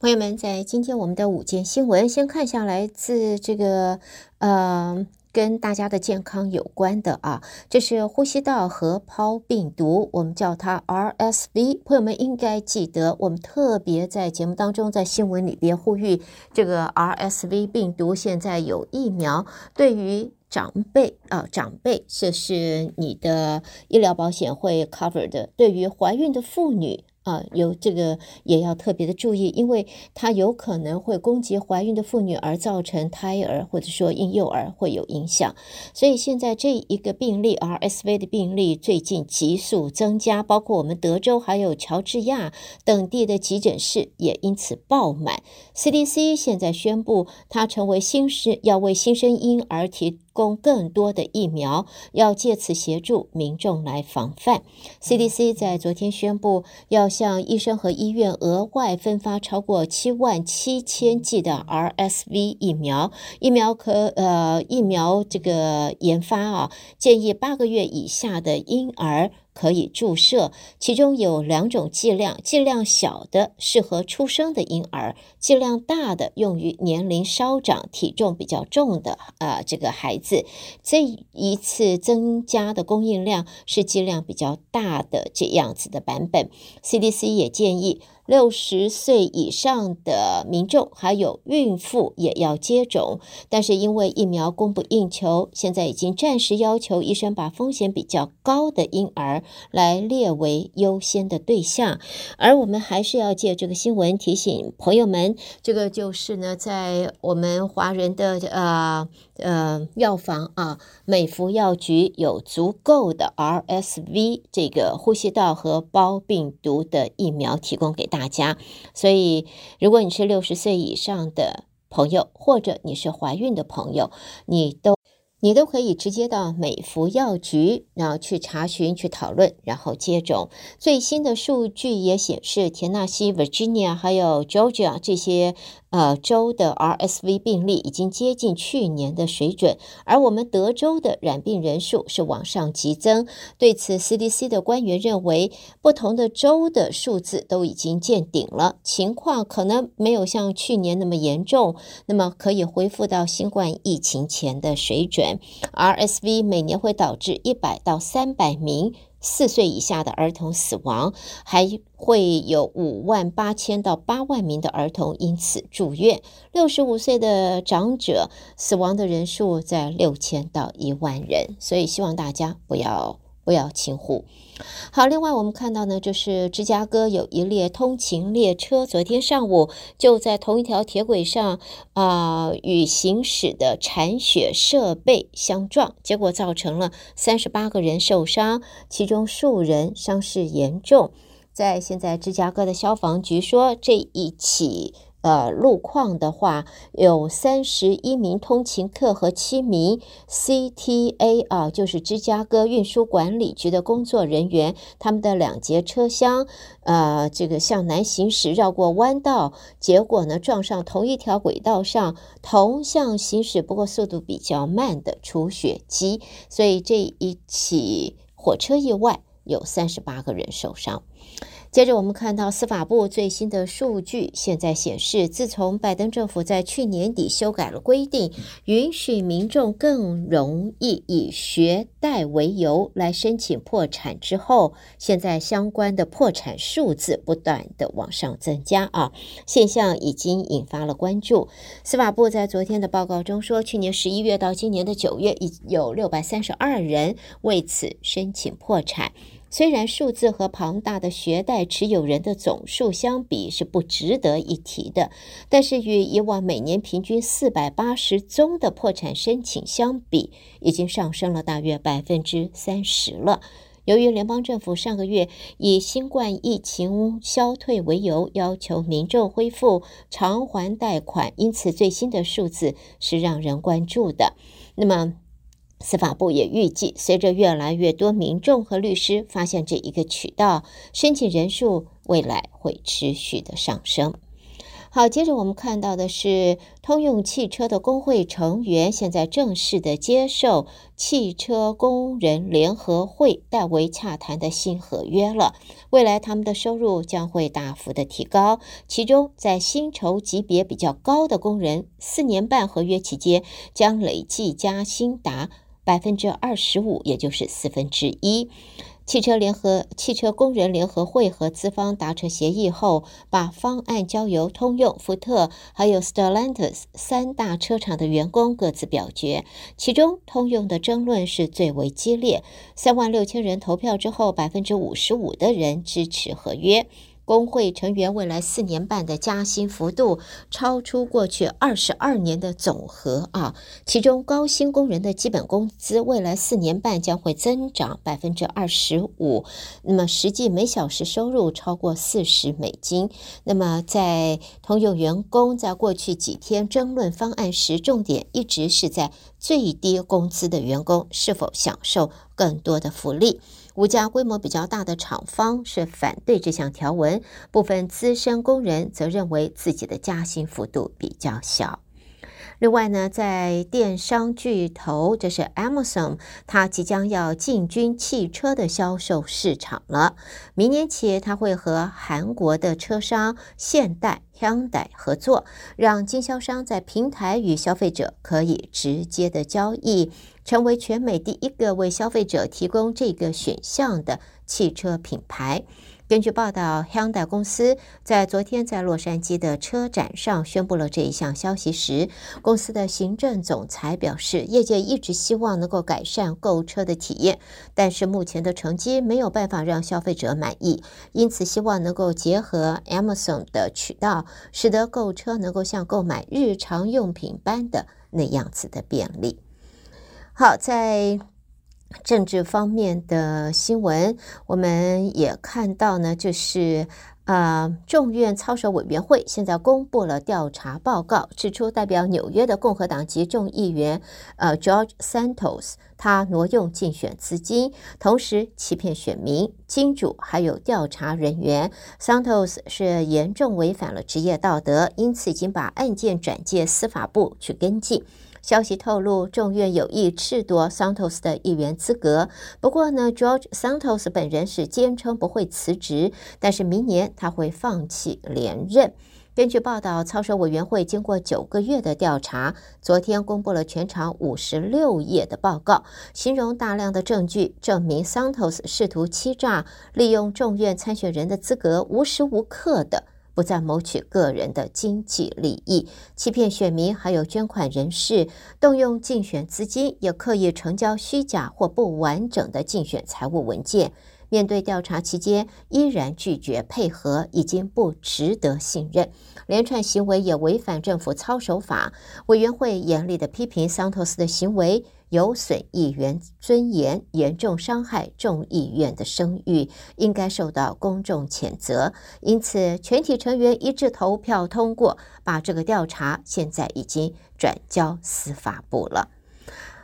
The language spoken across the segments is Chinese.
朋友们，在今天我们的五件新闻，先看一下来自这个呃，跟大家的健康有关的啊，这是呼吸道合胞病毒，我们叫它 RSV。朋友们应该记得，我们特别在节目当中，在新闻里边呼吁，这个 RSV 病毒现在有疫苗，对于长辈啊，长辈这是你的医疗保险会 cover 的，对于怀孕的妇女。啊，有这个也要特别的注意，因为它有可能会攻击怀孕的妇女，而造成胎儿或者说婴幼儿会有影响。所以现在这一个病例 RSV 的病例最近急速增加，包括我们德州还有乔治亚等地的急诊室也因此爆满。CDC 现在宣布，它成为新生要为新生婴儿提供更多的疫苗，要借此协助民众来防范。CDC 在昨天宣布，要向医生和医院额外分发超过七万七千剂的 RSV 疫苗。疫苗可呃，疫苗这个研发啊，建议八个月以下的婴儿。可以注射，其中有两种剂量，剂量小的适合出生的婴儿，剂量大的用于年龄稍长、体重比较重的啊、这个孩子。这一次增加的供应量是剂量比较大的这样子的版本。CDC 也建议。六十岁以上的民众还有孕妇也要接种，但是因为疫苗供不应求，现在已经暂时要求医生把风险比较高的婴儿来列为优先的对象。而我们还是要借这个新闻提醒朋友们，这个就是呢，在我们华人的呃。呃，药房啊，美福药局有足够的 RSV 这个呼吸道和包病毒的疫苗提供给大家，所以如果你是六十岁以上的朋友，或者你是怀孕的朋友，你都。你都可以直接到美福药局，然后去查询、去讨论，然后接种。最新的数据也显示，田纳西、Virginia 还有 Georgia 这些呃州的 RSV 病例已经接近去年的水准，而我们德州的染病人数是往上急增。对此，CDC 的官员认为，不同的州的数字都已经见顶了，情况可能没有像去年那么严重，那么可以恢复到新冠疫情前的水准。RSV 每年会导致一百到三百名四岁以下的儿童死亡，还会有五万八千到八万名的儿童因此住院。六十五岁的长者死亡的人数在六千到一万人，所以希望大家不要。不要轻忽。好，另外我们看到呢，就是芝加哥有一列通勤列车，昨天上午就在同一条铁轨上啊，与行驶的铲雪设备相撞，结果造成了三十八个人受伤，其中数人伤势严重。在现在芝加哥的消防局说，这一起。呃，路况的话，有三十一名通勤客和七名 CTA 啊，就是芝加哥运输管理局的工作人员，他们的两节车厢，呃，这个向南行驶，绕过弯道，结果呢，撞上同一条轨道上同向行驶，不过速度比较慢的除雪机，所以这一起火车意外有三十八个人受伤。接着，我们看到司法部最新的数据，现在显示，自从拜登政府在去年底修改了规定，允许民众更容易以学贷为由来申请破产之后，现在相关的破产数字不断的往上增加啊，现象已经引发了关注。司法部在昨天的报告中说，去年十一月到今年的九月，已有六百三十二人为此申请破产。虽然数字和庞大的学贷持有人的总数相比是不值得一提的，但是与以往每年平均四百八十宗的破产申请相比，已经上升了大约百分之三十了。由于联邦政府上个月以新冠疫情消退为由，要求民众恢复偿还贷款，因此最新的数字是让人关注的。那么，司法部也预计，随着越来越多民众和律师发现这一个渠道，申请人数未来会持续的上升。好，接着我们看到的是通用汽车的工会成员现在正式的接受汽车工人联合会代为洽谈的新合约了。未来他们的收入将会大幅的提高，其中在薪酬级别比较高的工人，四年半合约期间将累计加薪达百分之二十五，也就是四分之一。汽车联合汽车工人联合会和资方达成协议后，把方案交由通用、福特还有 Stellantis 三大车厂的员工各自表决。其中，通用的争论是最为激烈，三万六千人投票之后，百分之五十五的人支持合约。工会成员未来四年半的加薪幅度超出过去二十二年的总和啊！其中高薪工人的基本工资未来四年半将会增长百分之二十五，那么实际每小时收入超过四十美金。那么在通用员工在过去几天争论方案时，重点一直是在最低工资的员工是否享受更多的福利。五家规模比较大的厂方是反对这项条文，部分资深工人则认为自己的加薪幅度比较小。另外呢，在电商巨头，这是 Amazon，它即将要进军汽车的销售市场了。明年起，它会和韩国的车商现代 Hyundai 合作，让经销商在平台与消费者可以直接的交易，成为全美第一个为消费者提供这个选项的汽车品牌。根据报道，Hyundai 公司在昨天在洛杉矶的车展上宣布了这一项消息时，公司的行政总裁表示，业界一直希望能够改善购车的体验，但是目前的成绩没有办法让消费者满意，因此希望能够结合 Amazon 的渠道，使得购车能够像购买日常用品般的那样子的便利。好，在。政治方面的新闻，我们也看到呢，就是呃，众院操守委员会现在公布了调查报告，指出代表纽约的共和党籍众议员呃 George Santos，他挪用竞选资金，同时欺骗选民、金主还有调查人员。Santos 是严重违反了职业道德，因此已经把案件转介司法部去跟进。消息透露，众院有意褫夺 Santos 的议员资格。不过呢，George Santos 本人是坚称不会辞职，但是明年他会放弃连任。根据报道，操守委员会经过九个月的调查，昨天公布了全长五十六页的报告，形容大量的证据证明 Santos 试图欺诈，利用众院参选人的资格，无时无刻的。不再谋取个人的经济利益，欺骗选民，还有捐款人士，动用竞选资金，也刻意成交虚假或不完整的竞选财务文件。面对调查期间依然拒绝配合，已经不值得信任。连串行为也违反政府操守法。委员会严厉地批评桑托斯的行为。有损议员尊严，严重伤害众议院的声誉，应该受到公众谴责。因此，全体成员一致投票通过，把这个调查现在已经转交司法部了。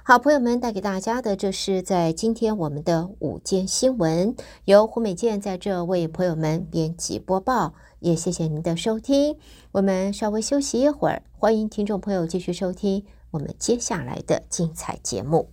好，朋友们带给大家的，这是在今天我们的午间新闻，由胡美健在这为朋友们编辑播报，也谢谢您的收听。我们稍微休息一会儿，欢迎听众朋友继续收听。我们接下来的精彩节目。